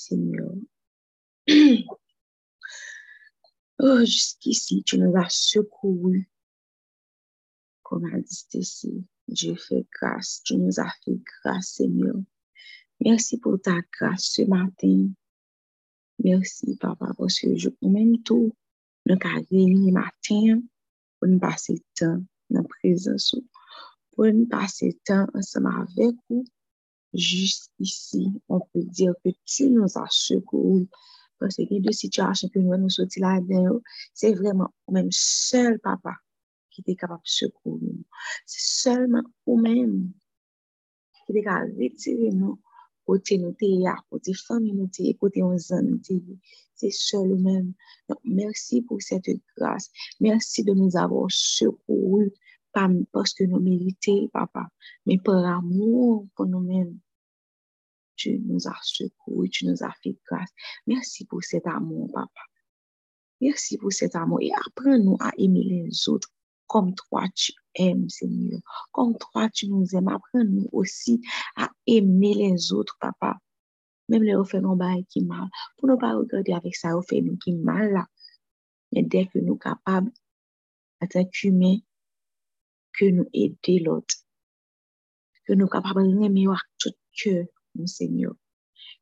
Seigneur. Oh, jusqu'ici, tu nous as secourus. Comme a dit ici, Dieu fait grâce. Tu nous as fait grâce, Seigneur. Merci pour ta grâce ce matin. Merci, Papa, parce que je même tout, nous avons matin pour nous passer le temps dans la présence, pour nous passer le temps ensemble avec vous. Jusqu'ici, on peut dire que tu nous as secourus. Parce qu'il y a deux situations que nous nous sortis là-dedans. C'est vraiment même seul papa qui est capable de secourir nous. C'est seulement vous-même qui est capable de retirer nous côté nous côté famille nous côté nos amis C'est seul même. Donc, merci pour cette grâce. Merci de nous avoir secourus, pas parce que nous méritons, papa, mais par amour pour nous-mêmes tu nous as secouru, tu nous as fait grâce. Merci pour cet amour, papa. Merci pour cet amour. Et apprends-nous à aimer les autres comme toi tu aimes, Seigneur. Comme toi tu nous aimes. Apprends-nous aussi à aimer les autres, papa. Même les fait nos bails qui mal. Pour ne pas regarder avec ça, fait nous qui mal là. Mais dès que nous sommes capables, en tant qu'humains, que nous aider l'autre. Que nous sommes capables de aimer avec tout cœur, mon Seigneur.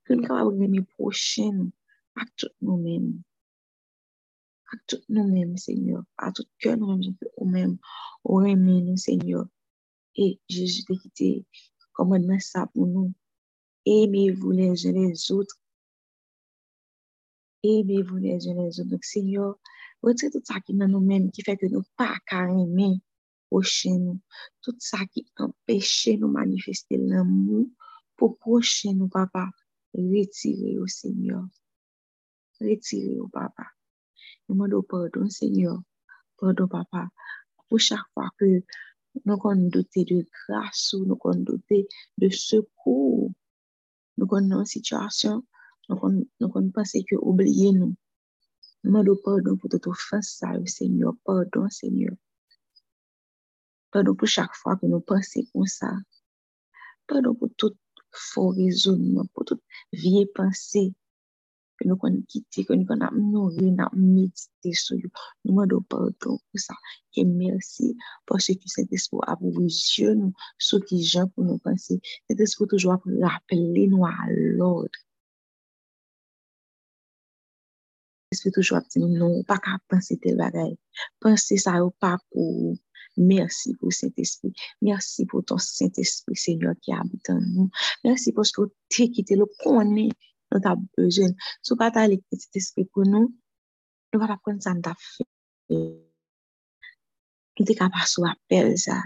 Que nous capables de prochaine à tout nous-mêmes. À tout nous-mêmes, Seigneur. À tout cœur nous-mêmes, nous-mêmes. Au aimer nous, Seigneur. Et Jésus t'a quitté commandement ça pour nous. Aimez-vous les autres. Aimez-vous les autres. Seigneur, retirez tout ça qui est dans nous-mêmes, qui fait que nous pas qu'à aimer prochain nous. Tout ça qui empêche nous manifester l'amour pour prochain nous, papa, retirer au Seigneur. Retirer au papa. Demandons pardon, Seigneur. Pardon, papa. Pour chaque fois que nous avons doté de grâce ou nous avons doté de secours, nous avons une situation, nous avons pensé que oublier nous. Demandons pardon pour toute offense, Seigneur. Pardon, Seigneur. Pardon pour chaque fois que nous pensons comme ça. Pardon pour fò rezonman, pou tout vie panse, ke nou kon kite, ke nou kon ap nori, ap medite sou yo, nou mwen do pardon pou sa, ke mersi, pòsè ki sè tespo ap wèjè nou, sou ki jan pou nou panse, sè tespo toujwa ap rappele nou alòd. Sè tespo toujwa ap ti nou, nou pa ka panse te bagay, panse sa yo pa pou, Merci pour cet esprit. Merci pour ton Saint-Esprit, Seigneur, qui habite en nous. Merci parce que tu es quitté le connaît notre besoin. Si pas as le petit esprit pour nous, nous allons prendre ça dans fait. Nous sommes capables de appel ça.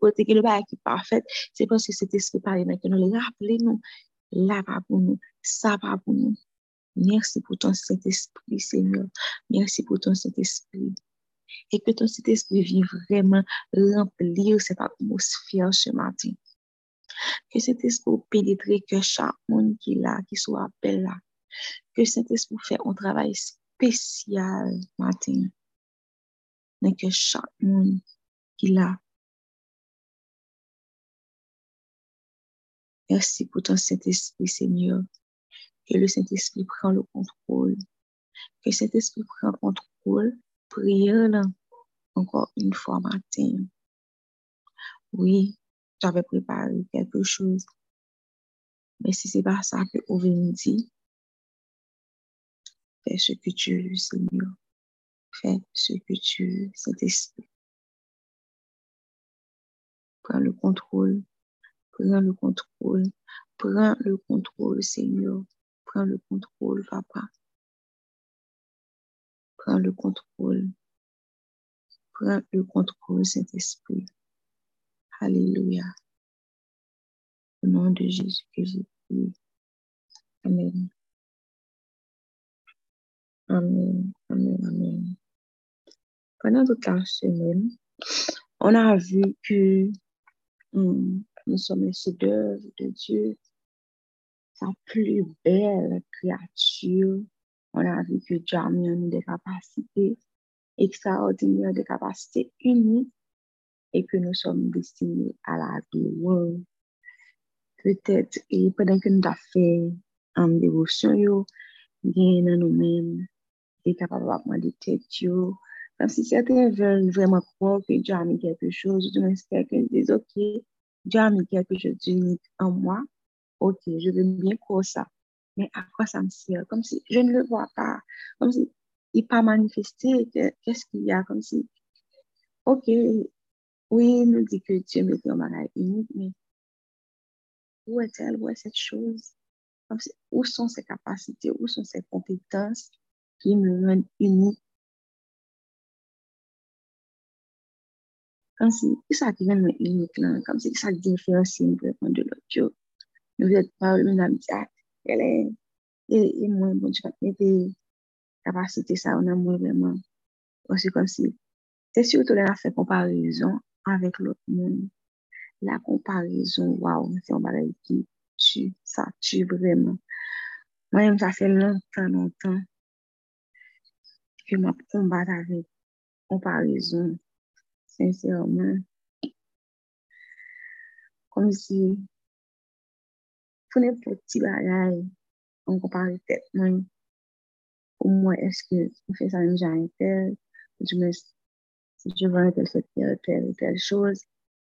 Côté que le bail qui parfait, c'est parce que cet esprit parle que nous le rappelons nous, là pas pour nous, ça pas pour nous. Merci pour ton Saint-Esprit, Seigneur. Merci pour ton Saint-Esprit. Et que ton Saint-Esprit vienne vraiment remplir cette atmosphère ce matin. Que cet esprit pénètre que chaque monde qui là, qui soit appelé là. Que cet esprit fait un travail spécial matin. Que chaque monde qui là. Merci pour ton Saint-Esprit, Seigneur que le Saint-Esprit prend le contrôle. Que le Saint-Esprit prend le contrôle. Là, encore une fois matin. Oui, j'avais préparé quelque chose. Mais si c'est pas ça que vous dire, fais ce que tu veux, Seigneur. Fais ce que tu veux, Saint-Esprit. Prends le contrôle. Prends le contrôle. Prends le contrôle, Seigneur. Prends le contrôle, papa. Prends le contrôle. Prends le contrôle, Saint-Esprit. Alléluia. Au nom de Jésus que j'ai prié. Amen. Amen, amen, amen. Pendant toute la semaine, on a vu que hum, nous sommes les d'œuvre de Dieu plus belle créature. On a vu que Dieu a mis en nous des capacités extraordinaires, des capacités uniques et que nous sommes destinés à la gloire. Petèt, e pwèden ke nou da fè an devosyon yo, gen nan nou men, e kapab apman de yo. Kam si sèten vèl vèman kwa ke dja mi kèkè chòz, ou di mwen espèk ke dèz ok, dja mi kèkè chòz d'unik an mwa, ok, je vèm bien kwa sa. Men akwa sa msè, kom si, je n le vwa pa, kom si, i pa manifestè, kè s'ki y a, kom si, ok, wè nou di ke dje mè kè mwa unik, men, Où est-elle? Où est cette chose? Où sont ses capacités? Où sont ses compétences qui me rendent unique? Comme si, ça qui unique là, comme si ça différencie vraiment de l'autre. Nous êtes pas une amie, elle est, et, moi, bon, tu vas mettre capacités, ça, on a moins vraiment. C'est comme si, c'est surtout fait comparaison avec l'autre monde. La komparaison, waw, mwen se yon bagay ki tu, sa tu bremen. Mwen yon sa fe lontan, lontan, ki mwen kombat avek komparaison, sensèrman. Kom si, Founen pou ti bagay, an kompare tet mwen, pou mwen eske mwen fè sa mwen jan tel, si je vè tel se tel, tel, tel chòz,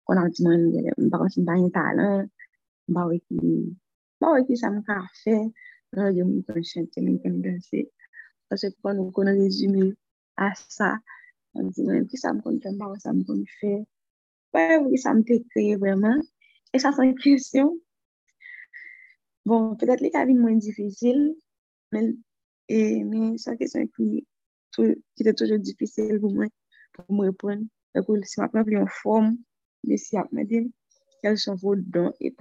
kon an di mwen mwen baran si mba yon talan, mba wè ki, mba wè ki sa mwen ka fè, mwen yon mwen kon chante, mwen kon danse, pasè kon mwen kon rezume a sa, an di mwen ki sa mwen kon ten mba wè sa mwen kon fè, wè wè ki sa mwen te kreye vèman, e sa son kresyon, Bon, petet li ka vin mwen difisil, men, e, men, sa kesyon ki, ki te toujou difisil pou mwen, pou mwen repon. Dekou, si mwen apren pli yon form, me si ap mwen din, kel son vò don et.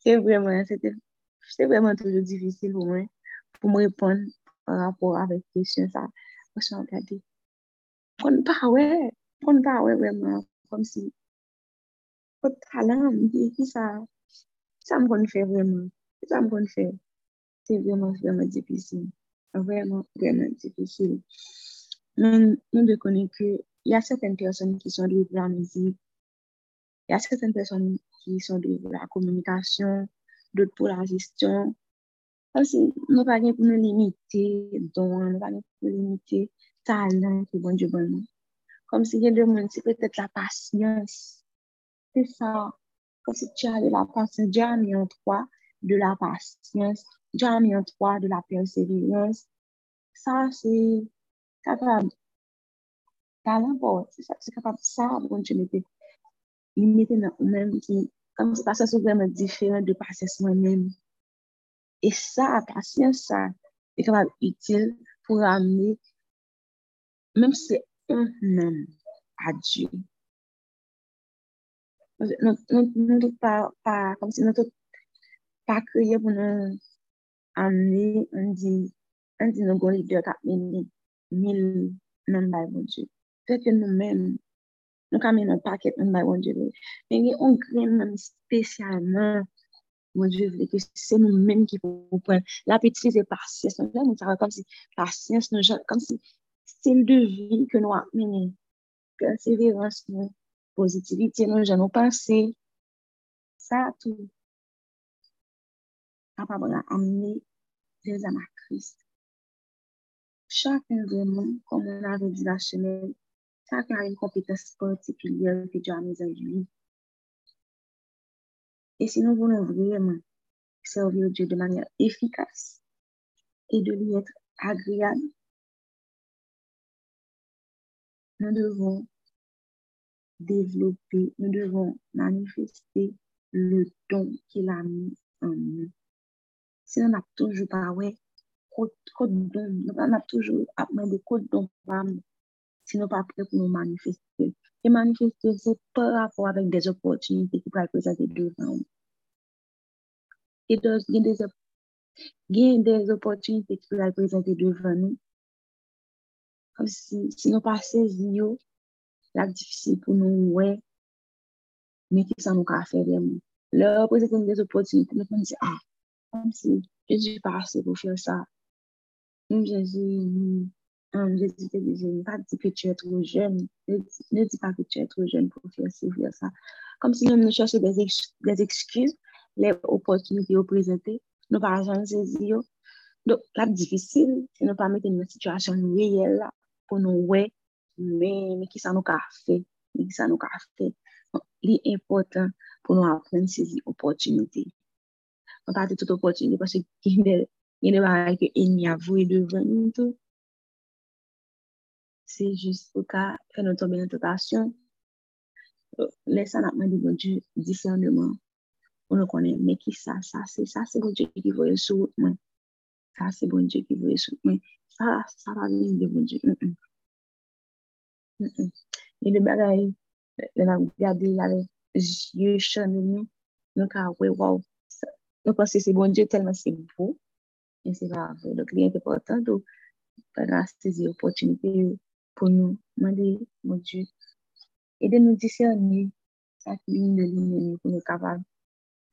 Se vreman, se vreman toujou difisil pou mwen, pou mwen repon an rapor avèk kesyon sa. Mwen chan gade, kon pa wè, kon pa wè vreman, kom si, kon talan, mwen di ki sa, ki sa mwen kon fè vreman, ki sa mwen kon fè. Se vreman, vreman difisil. Vreman, vreman difisil. Men, mwen de konen ke, il y a certaines personnes qui sont douées pour la musique, il y a certaines personnes qui sont douées pour la communication, d'autres pour la gestion. Aussi, nous pas pour nous limiter, donc nous pas pour nous limiter talent que bon Dieu bon Comme si il y a deux mondes, c'est peut-être la patience. C'est ça. Comme si tu as de la patience, Dieu a mis en toi de la patience, Dieu a mis en toi de la persévérance. Ça, c'est capable Talan pou, se kapap sa, bon, li mette nan ou men, kam se pasyans ou vremen diferent de pasyans mwen men. E sa, pasyans sa, e kapap itil pou rame, menm se un men a Diyo. Non tout pa, kom se non tout pa kriye pou nan ane, an di, an di nan goni diyo tap meni, mil nan bay bon Diyo. Fèk yo nou men, nou ka men nou paket men bay vle. Men gen yon gren men spesyalman wonje vle, ke se nou men ki pou pwen. La petri se pasyens, nou jan nou sa kom si pasyens, nou jan kom si stil de vi ke nou ap meni. Nou, pozitiviti nou jan nou panse. Sa tou. A pa bon a amne de zama krist. Chak en vremen, kom nou ave di la chenel, Chacun a une compétence particulière que Dieu a mise en lui. Et si nous voulons vraiment servir Dieu de manière efficace et de lui être agréable, nous devons développer, nous devons manifester le don qu'il a mis en nous. Si on n'a toujours pas, ouais, code don, on a toujours des code don, si nou pa pre pou nou manifeste. E manifeste se pa rapor avèk des opotunite ki pral prezante devan ou. E gen des opotunite ki pral prezante devan ou. Si nou pa sezi yo, la difisi pou nou wè, me ki sa nou ka fè remou. Le prezante des opotunite, nou kon di, ah, kon si, je di pa ase pou fè sa. Mou jèzi, mou, Je ne dis pas que tu es trop jeune. Ne dis pas que tu es trop jeune pour faire ça. Comme si nous cherchions des, ex des excuses, les opportunités présentées, nous pas jamais saisir. Donc, là, difficile, c'est ne pas mettre une situation réelle là, pour nous, ouais, mais, mais qui ça nous a fait, mais qui ça nous a fait. L'important pour nous apprendre à saisir opportunités. On parle de toute opportunité parce qu'il y a des, il y a des barrières que l'ennemi a voué devant nous tout. C'est juste pour qu'à faire nous tomber dans tentation. Laissez nous demander bon Dieu discernement. On nous connaît, mais qui ça, ça, c'est ça, c'est bon c'est bon venir de bon. Yon de bagay, yon ap gade lave, jye chan nou, nou ka we waw. Nou panse se bon Diyo telman se bo, yon se va avè. Dok li yon te portan, do para sezi opotinite yo pou nou. Mande, mon Diyo, ede nou disyane, sa ki yon de linye nou pou nou kaval.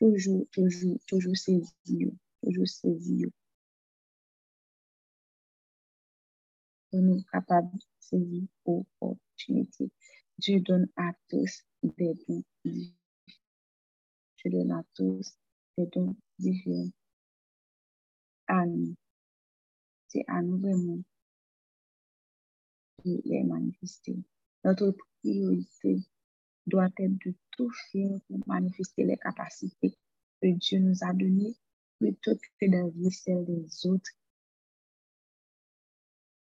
Toujou, toujou, toujou sezi yo, toujou sezi yo. Pou nou kapab saisir l'opportunité. Dieu donne à tous des dons. Dieu donne à tous des dons différents. À nous. C'est à nous vraiment les manifester. Notre priorité doit être de tout faire pour manifester les capacités que Dieu nous a données plutôt que de celles des autres.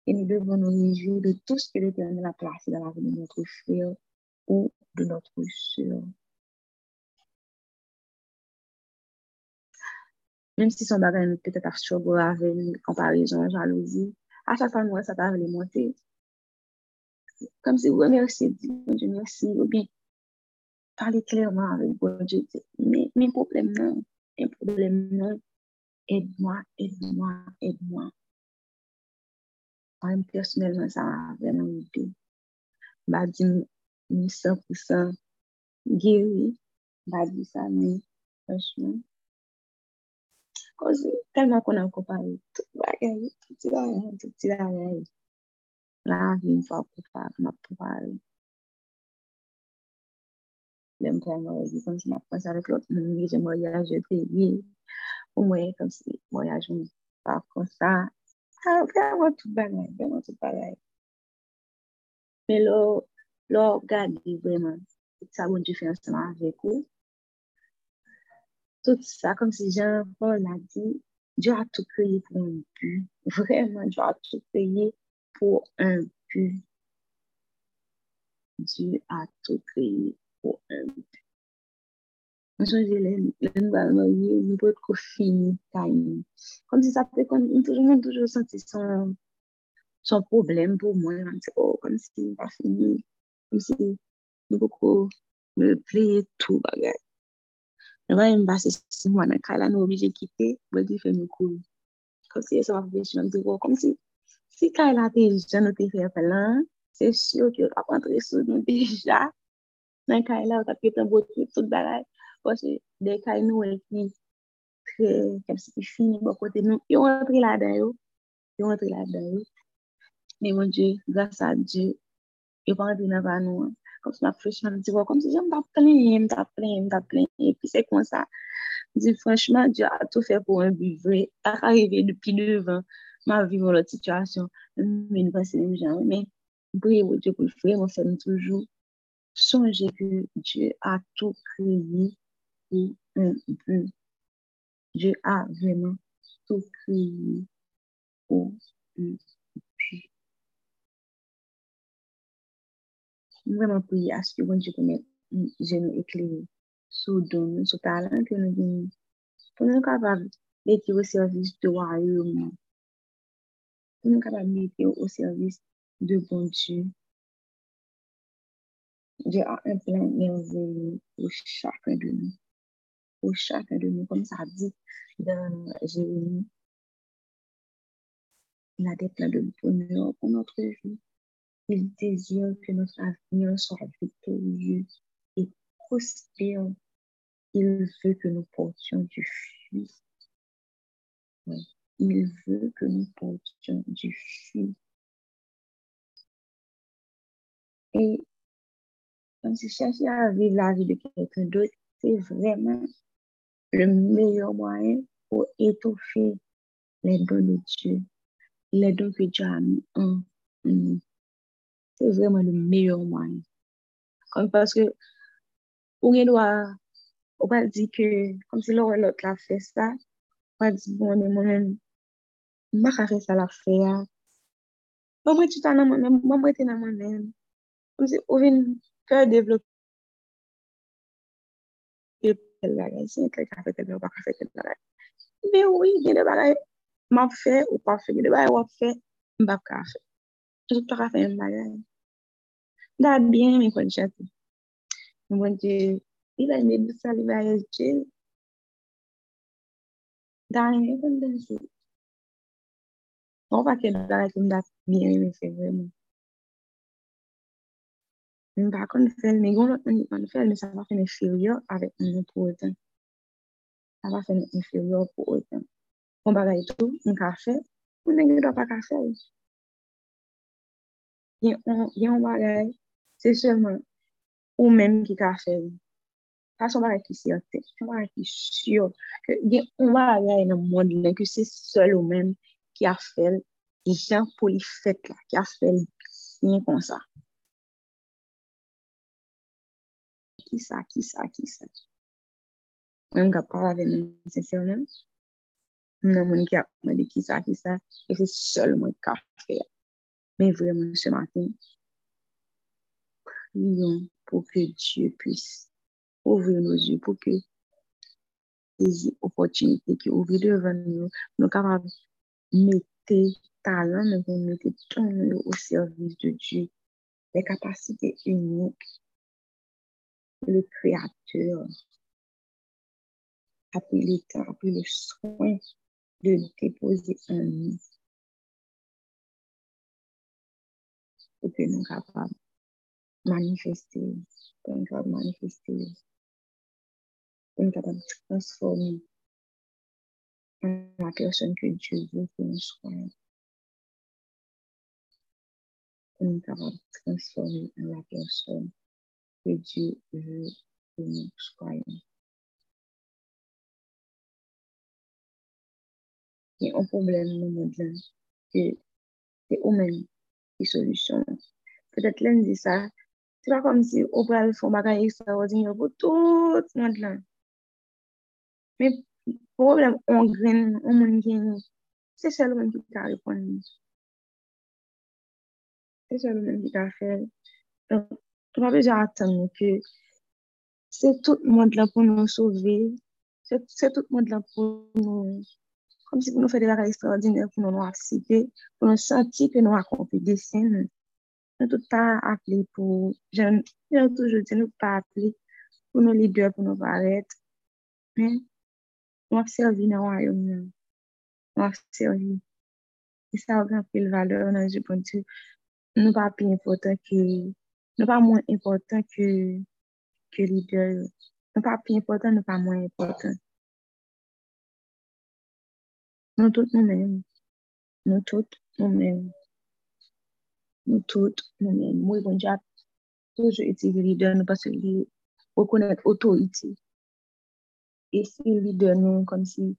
Et nous devons nous réjouir de tout ce que l'Éternel a placé dans la vie de notre frère ou de notre soeur. Même si son bagage peut-être à struggle avec une comparaison, jalousie, à chaque fois, moi, ça va monter comme si vous remerciez Dieu, merci, ou bien parler clairement avec Dieu, mais mes problèmes non, mes problèmes non, aide-moi, aide-moi, aide-moi. an personelman sa vreman mouti. Ba di mi 100% geri, ba di sa mi fèchman. Kozi, telman kon an kopare, tout bagay, tout ti bagay, tout ti bagay. La vi m fwa kopare, m ap kopare. Lèm kwa m wè di kon si m ap konsa lèk lòt moun, jè m wè yaje te yi, ou mwen kon si m wè yaje m pa konsa, sa. A, vreman tout bagay, vreman tout bagay. Men lo, lo gadi vreman, sa bon di fè anseman avek ou. Tout sa, kon si jen Paul a di, Diyo a tout kreye pou mwen pu. Vreman, Diyo a tout kreye pour un but. Dieu a tout créé pour un Mwen chanje lèn, lèn bal mwen yè, mwen pou et ko fini, kain. Kom si sa pe kon, mwen toujou mwen toujou senti son, son problem pou mwen. Mwen se, oh, kom si mwen pa fini. Mwen se, mwen pou ko, mwen pleye tou bagay. Mwen mwen mwen basi si mwen an kala nou obije kite, mwen di fe mwen kou. Kom si e sa mwen fè, mwen di wò, kom si, si kala te jen nou te fè pelan, se syo ki yo kap antre sou nou deja. Nan kala, yo kap ketan bote, tout bagay. Pwase de ka nou e ki tre, kem se ki fini bo kote nou, yo. Antre la den yo, yo antre la den yo, ne moun Dje, grasa Dje, yo pa antre nan pa nou, kom se ma freshman, di wò, kom se jen tap plen, tap plen, tap plen, epi se kon sa, di franchman, Dje a tou fè pou an bi vre, a arrive depi devan, ma vivre la situation, mais une fois c'est même genre, mais priez au Dieu pour le faire, on fait toujours songer que Dieu a tout créé pour un but. Dieu a vraiment tout créé pour but. Vraiment prier à ce que bon Dieu permette de nous éclairer sous don, sous talent que nous donnons, pour nous capables d'être au service du royaume pour nous capables de mettre au service de bon Dieu? Dieu a un plan merveilleux pour chacun de nous. Pour chacun de nous, comme ça dit dans Jérémie. Il a des plans de bonheur pour notre vie. Il désire que notre avenir soit victorieux et prospère. Il veut que nous portions du fruit. Il veut que nous portions du fruit. Et comme si chercher à vivre la vie de quelqu'un d'autre, c'est vraiment le meilleur moyen pour étouffer les dons de Dieu, les dons que Dieu a mis en nous. C'est vraiment le meilleur moyen. Comme parce que, on doit, on va dire que, comme si l'autre a fait ça, on va dire, bon, moi-même, je ne vais pas faire ça la faire. Moi, tu t'en as moi-même, moi, je dans moi-même. Comme si on vient faire développer tel bagay, si yon kèk a fè tel bagay, ou pa ka fè tel bagay. Ve ou, gen de bagay, map fè ou pa fè, gen de bagay wap fè, mbap ka fè. Jout pa ka fè yon bagay. Da bien men kon chati. Mwen te, li bay me dousa, li bay es jel. Da men kon den sou. Mwen pa ke bagay kon da bien men fè vremen. Mwen pa kon fèl, mwen yon lot mwen kon fèl, mwen sa va fèm inferior avèk mwen nou pou otan. Sa va fèm inferior pou otan. Mwen bagay tou, mwen ka fè, mwen nè gen do pa ka fèl. Yon bagay, se seman, ou mèm ki ka fèl. Sa son bagay ki si son bagay ki syo. Yon bagay nan moun lè, ki se sol ou mèm ki a fèl, yon pou li fèt la, ki a fèl, yon kon sa. Ki sa, ki sa, ki sa. Mwen mga pa ave men sensyonan. Mwen mwen ki ap mwen de ki sa, ki sa, e se sol mwen ka fe. Men vremen se maten, priyon pou ke Diyo pwis ouvre nou zi, pou ke ezi opotunite ki ouvre devan nou, nou kapab mette talan, nou mette ton nou ou servis de Diyo, le kapasite unik le Créateur a pris le temps, a pris le soin de déposer en nous pour que nous capables manifester, pour nous capables manifester, pour nous capables de transformer en la personne que Dieu veut que nous soyons. Pour nous capables transformer en la personne que Dieu veut que nous soyons. Il y a un problème dans le monde, c'est eux-mêmes qui solution. Peut-être l'un dit ça, c'est pas comme si on pouvait faire un bagage extraordinaire pour tout le monde là. Mais problème on graine, on moun gagne, c'est seulement qui peut répondre. C'est seulement qui peut faire. Donc, on va déjà attendre que c'est tout le monde là pour nous sauver. C'est tout le monde là pour nous, comme si pour nous faire des choses extraordinaires, pour nous citer, pour nous sentir que nous accomplir des scènes. Nous tout pas appelé pour, j'ai toujours dit, nous pas appelé pour nos leaders, pour nous paraître. Mais, nous avons servi dans le royaume. Nous avons servi. Et ça a grand pile valeur dans nou pa mwen important ke, ke lider yo. Nou pa pi important, nou pa mwen important. Nou tout nou men. Nou tout nou men. Nou tout nou men. Mwen bon jap toujou eti lider nou pa se li wakonet otoriti. E si lider nou kom si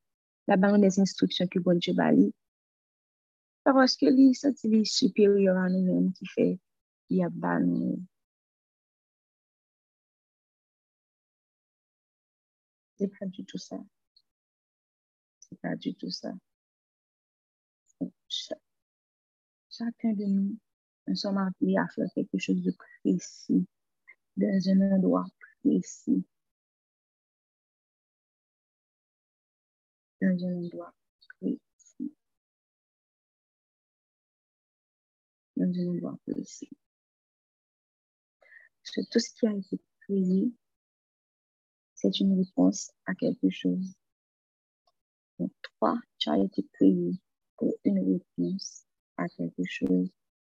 la ban des instruksyon ki bon jè bali, paroske li senti li superior an nou men ki fey ban c'est pas du tout ça. C'est pas du tout ça. Chacun de nous nous sommes appelés à faire quelque chose de précis dans un endroit précis. Dans un endroit précis. Dans un endroit précis tout ce qui a été créé, c'est une réponse à quelque chose. Donc, toi, tu as été créé pour une réponse à quelque chose,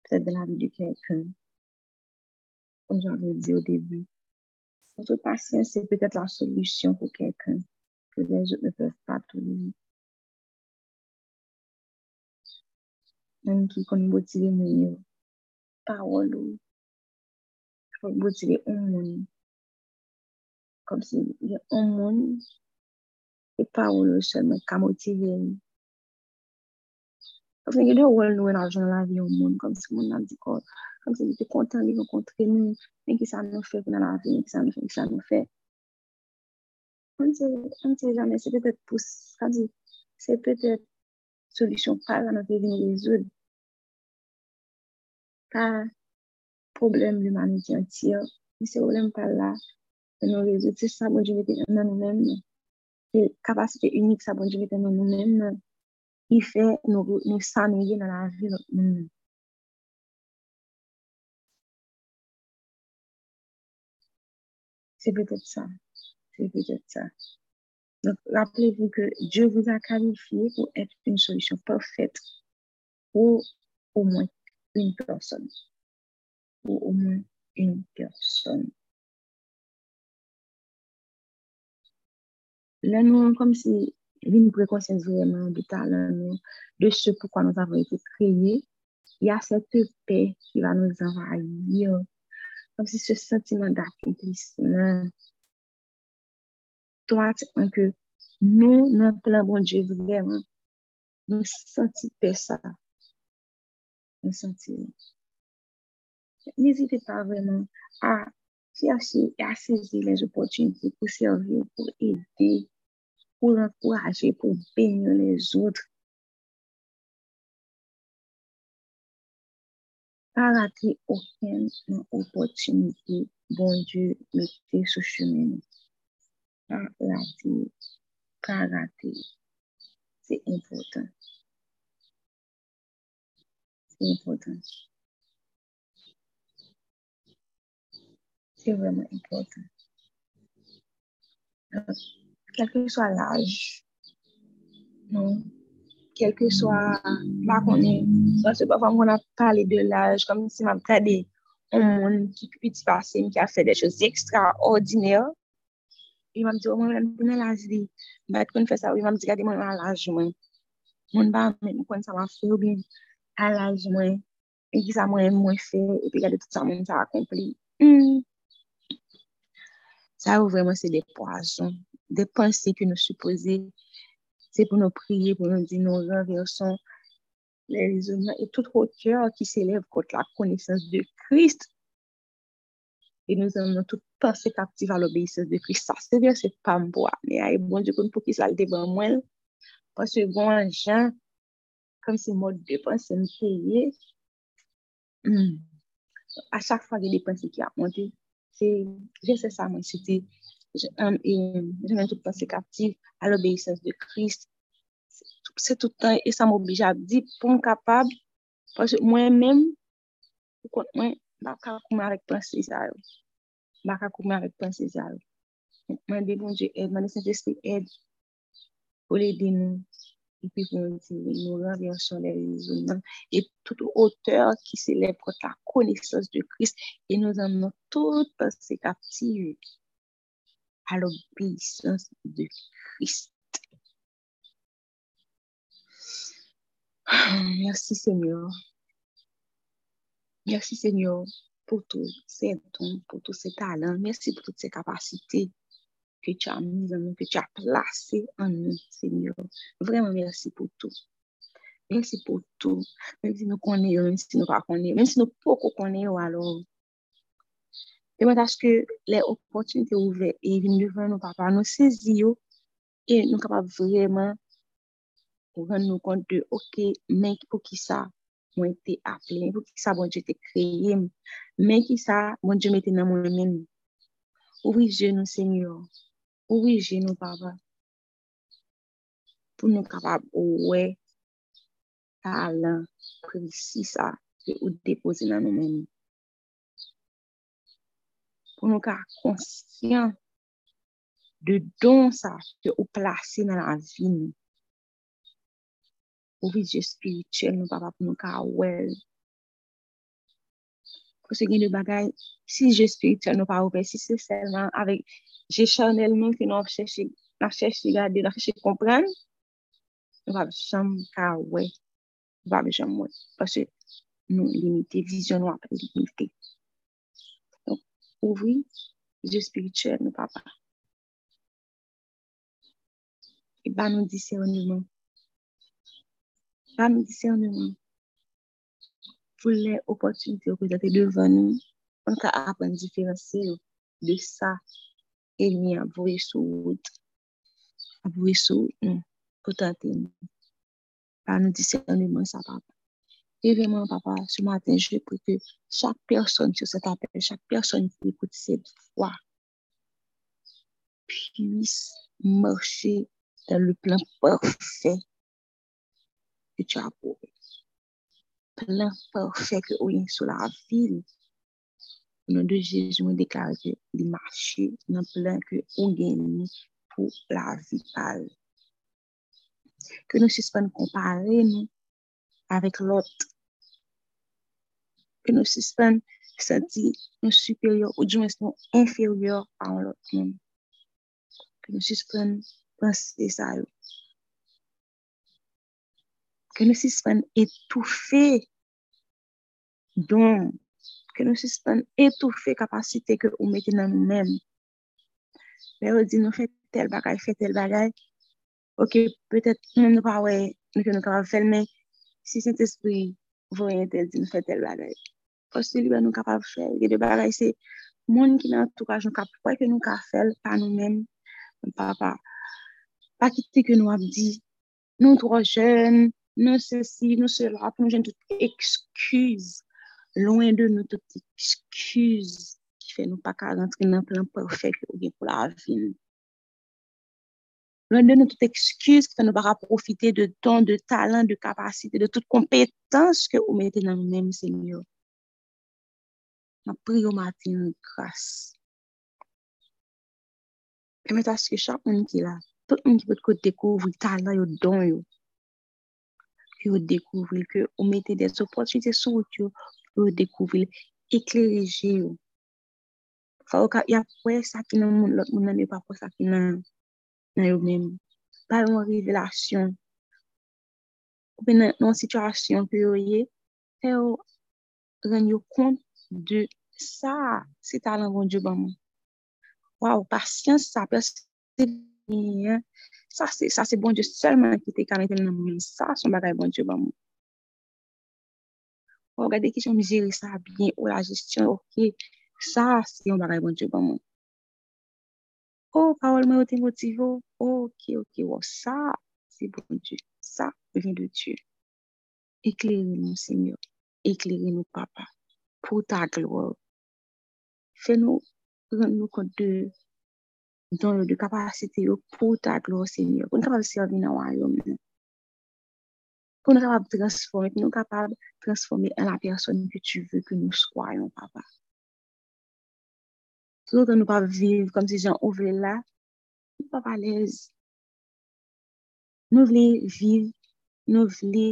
peut-être de la vie de quelqu'un. Comme j'avais dit au début, votre patience, c'est peut-être la solution pour quelqu'un que les autres ne peuvent pas trouver. Même qui connaît motiver mieux, parole bo ti li on moun. Kom si li on moun, e pa ou lò selman ka motive Kom yon. Fòk de ou el nou en ajan la vi yon moun, kom si moun nan di kon, kom si li te kontan li renkontre nou, men ki sa nou fe pou nan la vi, men ki sa nou fe, men ki sa nou fè. An se janè, se pètè pou, sa di, se petet solisyon pa la nan te vini rezoud. Pa, problem l'humanity an tiyo. Se problem pa la nan nou rezoud. Se sa bon di vete nan nou men. Se kapasite sa bon di vete nan nou men. I fe nou nan la vi nan nou men. C'est peut-être ça. C'est peut-être ça. Donc, rappelez-vous que Dieu vous a qualifié pour être une solution parfaite pour au moins une personne. Pour au moins une personne. Là, nous, comme si préconscience vraiment de ce pourquoi nous avons été créés, il y a cette paix qui va nous envahir comme si ce sentiment d'accomplissement, automatiquement que nous, notre plan bon Dieu, vraiment, nous sentons ça. Nous sentons. N'hésitez pas vraiment à chercher et à saisir les opportunités pour servir, pour aider, pour encourager, pour bénir les autres. Pas rater aucune opportunité, bon Dieu, mettez sur chemin. Pas rater, pas rater. C'est important. C'est important. c'est vraiment important. Donc, quel que soit l'âge, non, quel que soit, ma konen, parce que parfois on a parlé de l'âge, comme si ma ptade, on moun ki piti pase, mi ki a fè de chos ekstraordinèr, e mam di, o moun mèm pou nan laj li, bat kon fè sa, ou e mam di gade moun an laj mwen, moun ba mèm kon sa man fè ou bin, an laj mwen, e ki sa mwen mwen fè, e pi gade tout sa mwen sa akompli, Hmm, Sa ou vreman se de poason, de panse ki nou suppose, se pou nou priye, pou nou di nou renverson, le rezonman, et tout roteur ki se lève kote la konesans de Christ, et nou zan nou tout panse kaptive a l'obeysans de Christ. Sa se ver se pamboa, ne a e bon di kon pou ki sal deban mwen, panse bon an jan, kom se mod de panse nou peye, a chak fwa ge de panse ki a monte, C'est, ça, moi, c'était je mène toute pensée captive à l'obéissance de Christ. C'est tout le temps, et ça m'oblige à dire, pour me capable, parce que moi-même, moi, je ne avec pensée ça. Je ne avec ça. Je Dieu aide, Saint-Esprit aide pour l'aider nous. Et puis, nous nous renversons les raisonnements et toute hauteur qui s'élève contre la connaissance de Christ et nous amenons toute pensée captive à l'obéissance de Christ. Merci Seigneur. Merci Seigneur pour tous ces dons, pour tous ces talents. Merci pour toutes ces capacités ke tu a mis an nou, ke tu a plase an nou, Seigneur. Vreman, mersi pou tou. Mersi pou tou. Mersi si nou konen yo, mersi si nou pa konen yo, mersi si nou poko konen yo alon. E mwen tache ke le opotunite ouve, e vin devan nou papa, nou sezi yo, e nou kapap vreman pou ven nou kont de, ok, men pou ki sa mwen te aple, men pou ki sa mwen te kreye, men ki sa mwen te mette nan mwen men. Ouvi je bon bon nou, Seigneur. orije nou papa. Pou nou kapap ouwe talan previsi sa ke ou depoze nan nou meni. Pou nou ka konsyant de don sa ke ou plase nan la vi nou. Orije spirituel nou papa pou nou ka ouwe Pwese gen de bagay, si je spirituel nou pa oupe, si se selman avèk, je chanelman ki nou ap chèche, nou ap chèche gade, nou ap chèche kompran, nou ap chanm ka wè, nou ap chanm wè. Pwese nou limite, vizyon nou ap limite. Donk, ouvri, je spirituel nou pa pa. E ba nou disèrnouman. Ba nou disèrnouman. Les opportunités présentées devant nous, on peut apprendre à différencier de ça et nous avouer sur route. Avouer sur pour tenter. Bah, nous discernement, ça, papa. Et vraiment, papa, ce matin, je prie que chaque personne sur cet appel, chaque personne qui écoute cette voix, puisse marcher dans le plan parfait que tu as pour eux. Plan parfait que vous avez sur la ville. Au nom de Jésus, on déclare que il marche dans le plan que vous gagnez pour la vie. Que nous suspendons comparer nous avec l'autre. Que nous suspendons sentir nous supérieurs ou du moins nous inférieurs à l'autre. Que nous suspendons penser ça. que nous suspend étouffer don, que nous suspend étouffer capacité que nous mettez dans nous-mêmes. Mais on dit, nous fait tel bagage, fait tel bagage. Ok, peut-être nous ne pas ouais, nous que nous capables faire, mais si cet esprit voyait tel, dit, nous fait tel bagage. Parce que lui, nous capables faire, et de bagage, c'est moun ki nan entourage nou ka pouè ke nou ka fèl pa nou mèm, pa, pa, pa kite ke nou ap di, nou tro jen, nou se si, nou se la, pou nou jen tout ekskuz, louen de nou tout ekskuz, ki fe nou pa ka rentre nan plan perfect ou gen pou la vin. Louen de nou tout ekskuz, ki fe nou pa ka profite de ton, de talan, de kapasite, de tout kompetans ke ou mette nan nou men, semyo. Nan priyo matin, grase. Emet aske chak moun ki la, tout moun ki pot kote dekouvri talan yo don yo. pou yo dekouvri, ke ou mette des opotjite sou wout yo, pou yo dekouvri, eklerije yo. Fa ou ka, ya kwe sa ki nan moun lot, moun nan yo pa kwe sa ki nan, nan yo men. Pa yon revelasyon, ou pe nan, nan situasyon pou yo ye, pe yo ren yo kont de sa, se talan bon diyo ban moun. Waw, pasyans sa, pasyans se diyan, Sa se, sa se bon Diyo selman ki te karenten nan moun. Sa son bagay bon Diyo ban moun. Ou gade ki jom jiri sa bien, ou la gestyon, ok, sa se yon bagay bon Diyo ban moun. Ou oh, parol mwen yo te motivo, ok, ok, ou sa se bon Diyo. Sa vyen de Diyo. Ekleri nou, Senyor. Ekleri nou, Papa. Pou ta glou. Fè nou, ren nou kont de Diyo. don nou de kapasite yo pou ta glo, Senyor. Pou nou kapab servi nan wanyon nou. Pou nou kapab transforme, pou nou kapab transforme an la person ke tu ve ke nou skwayon, papa. Tout ke nou pa vive kom si jan ouve la, nou pa palez. Nou vle vive, nou vle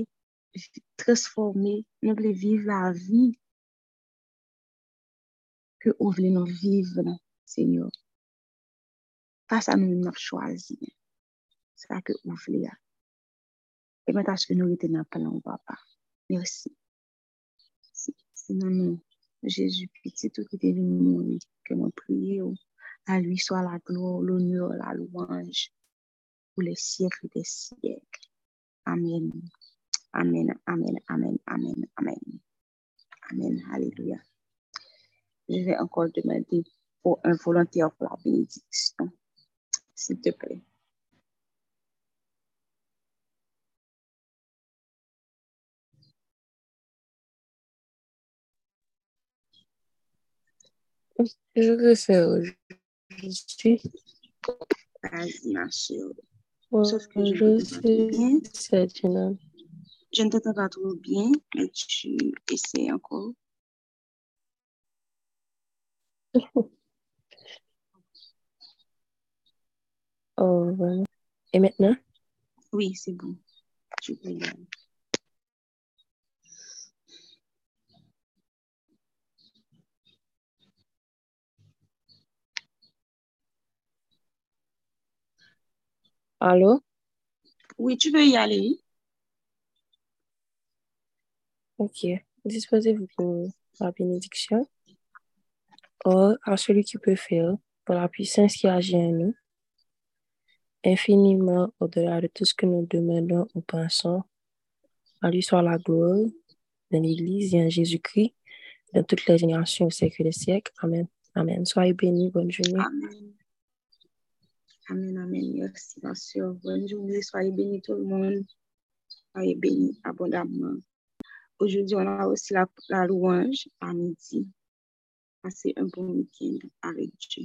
transforme, nou vle vive la vi ke ouve nou vive, Senyor. Nous choisi. C'est ça que vous voulez. Et maintenant, ce que nous étions dans plan, papa. Merci. C'est dans nous, Jésus petit, tout qui est venu mourir, que mon prière, à lui soit la gloire, l'honneur, la louange, pour les siècles des siècles. Amen. Amen, amen, amen, amen, amen. Amen, alléluia. Je vais encore demander pour un volontaire pour la bénédiction s'il te plaît. Je veux faire aujourd'hui. Vas-y, ma chérie. Sauf que je, je bien. Je ne t'entends pas trop bien, mais tu essaies encore. Oh, voilà. Et maintenant? Oui, c'est bon. Tu peux y aller. Allô? Oui, tu peux y aller? Ok. Disposez-vous pour la bénédiction? Or, à celui qui peut faire, par la puissance qui agit en nous, infiniment au-delà de tout ce que nous demandons ou pensons, à lui soit la gloire dans l'Église et en Jésus-Christ, dans toutes les générations au siècle des siècles. Amen. Amen. Soyez bénis. Bonne journée. Amen. Amen, amen. Merci, ma soeur. Bonne journée. Soyez bénis tout le monde. Soyez bénis abondamment. Aujourd'hui, on a aussi la, la louange à midi. Passez un bon week-end avec Dieu.